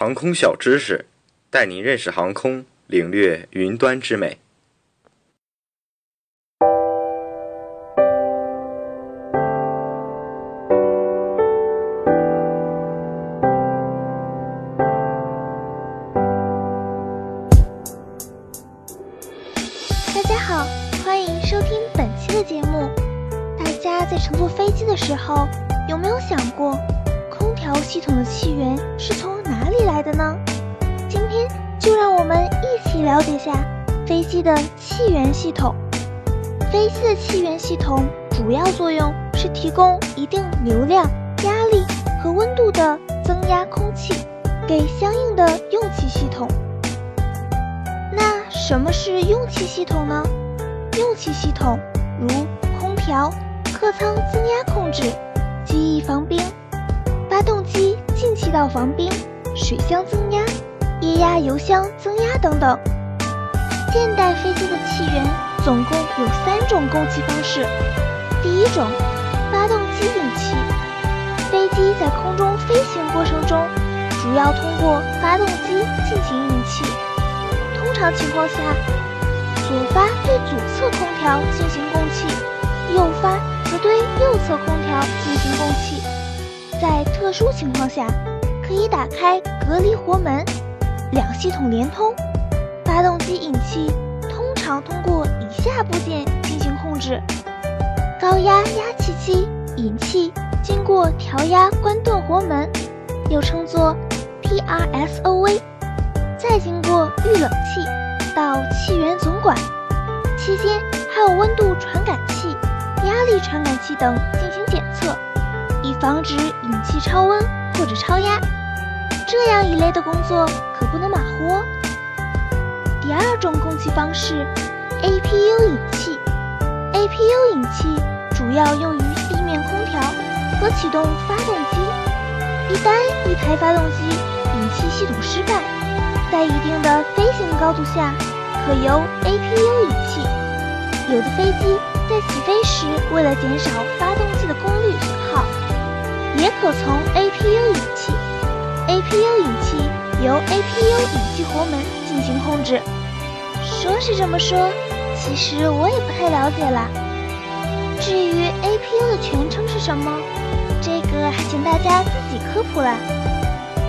航空小知识，带您认识航空，领略云端之美。大家好，欢迎收听本期的节目。大家在乘坐飞机的时候，有没有想过，空调系统的起源是从哪里来的呢？今天就让我们一起了解下飞机的气源系统。飞机的气源系统主要作用是提供一定流量、压力和温度的增压空气给相应的用气系统。那什么是用气系统呢？用气系统如空调、客舱增压控制、机翼防冰、发动机进气道防冰、水箱增压、液压油箱增压等等。现代飞机的气源总共有三种供气方式。第一种，发动机引气。飞机在空中飞行过程中，主要通过发动机进行引气。通常情况下，左发对左侧空调进行供气，右发则对右侧空调进行供气。在特殊情况下，可以打开隔离活门，两系统连通。发动机引气通常通过以下部件进行控制：高压压气机引气经过调压关顿活门，又称作 PRSOV。再经过预冷器到气源总管，期间还有温度传感器、压力传感器等进行检测，以防止引气超温或者超压。这样一类的工作可不能马虎哦。第二种供气方式，APU 引气。APU 引气主要用于地面空调和启动发动机。一旦一台发动机引气系统失败，在一定的飞行高度下，可由 APU 引气。有的飞机在起飞时，为了减少发动机的功率，也可从 APU 引气。APU 引气由 APU 引气活门进行控制。说是这么说，其实我也不太了解啦。至于 APU 的全称是什么，这个还请大家自己科普啦。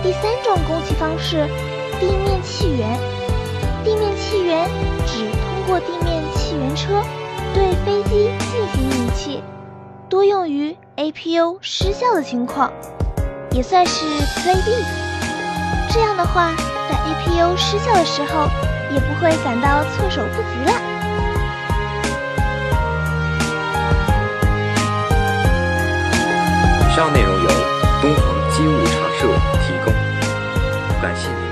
第三种供气方式。地面气源，地面气源指通过地面气源车对飞机进行引气，多用于 APU 失效的情况，也算是 Play B。这样的话，在 APU 失效的时候，也不会感到措手不及了。以上内容由东航机务茶社提供，感谢您。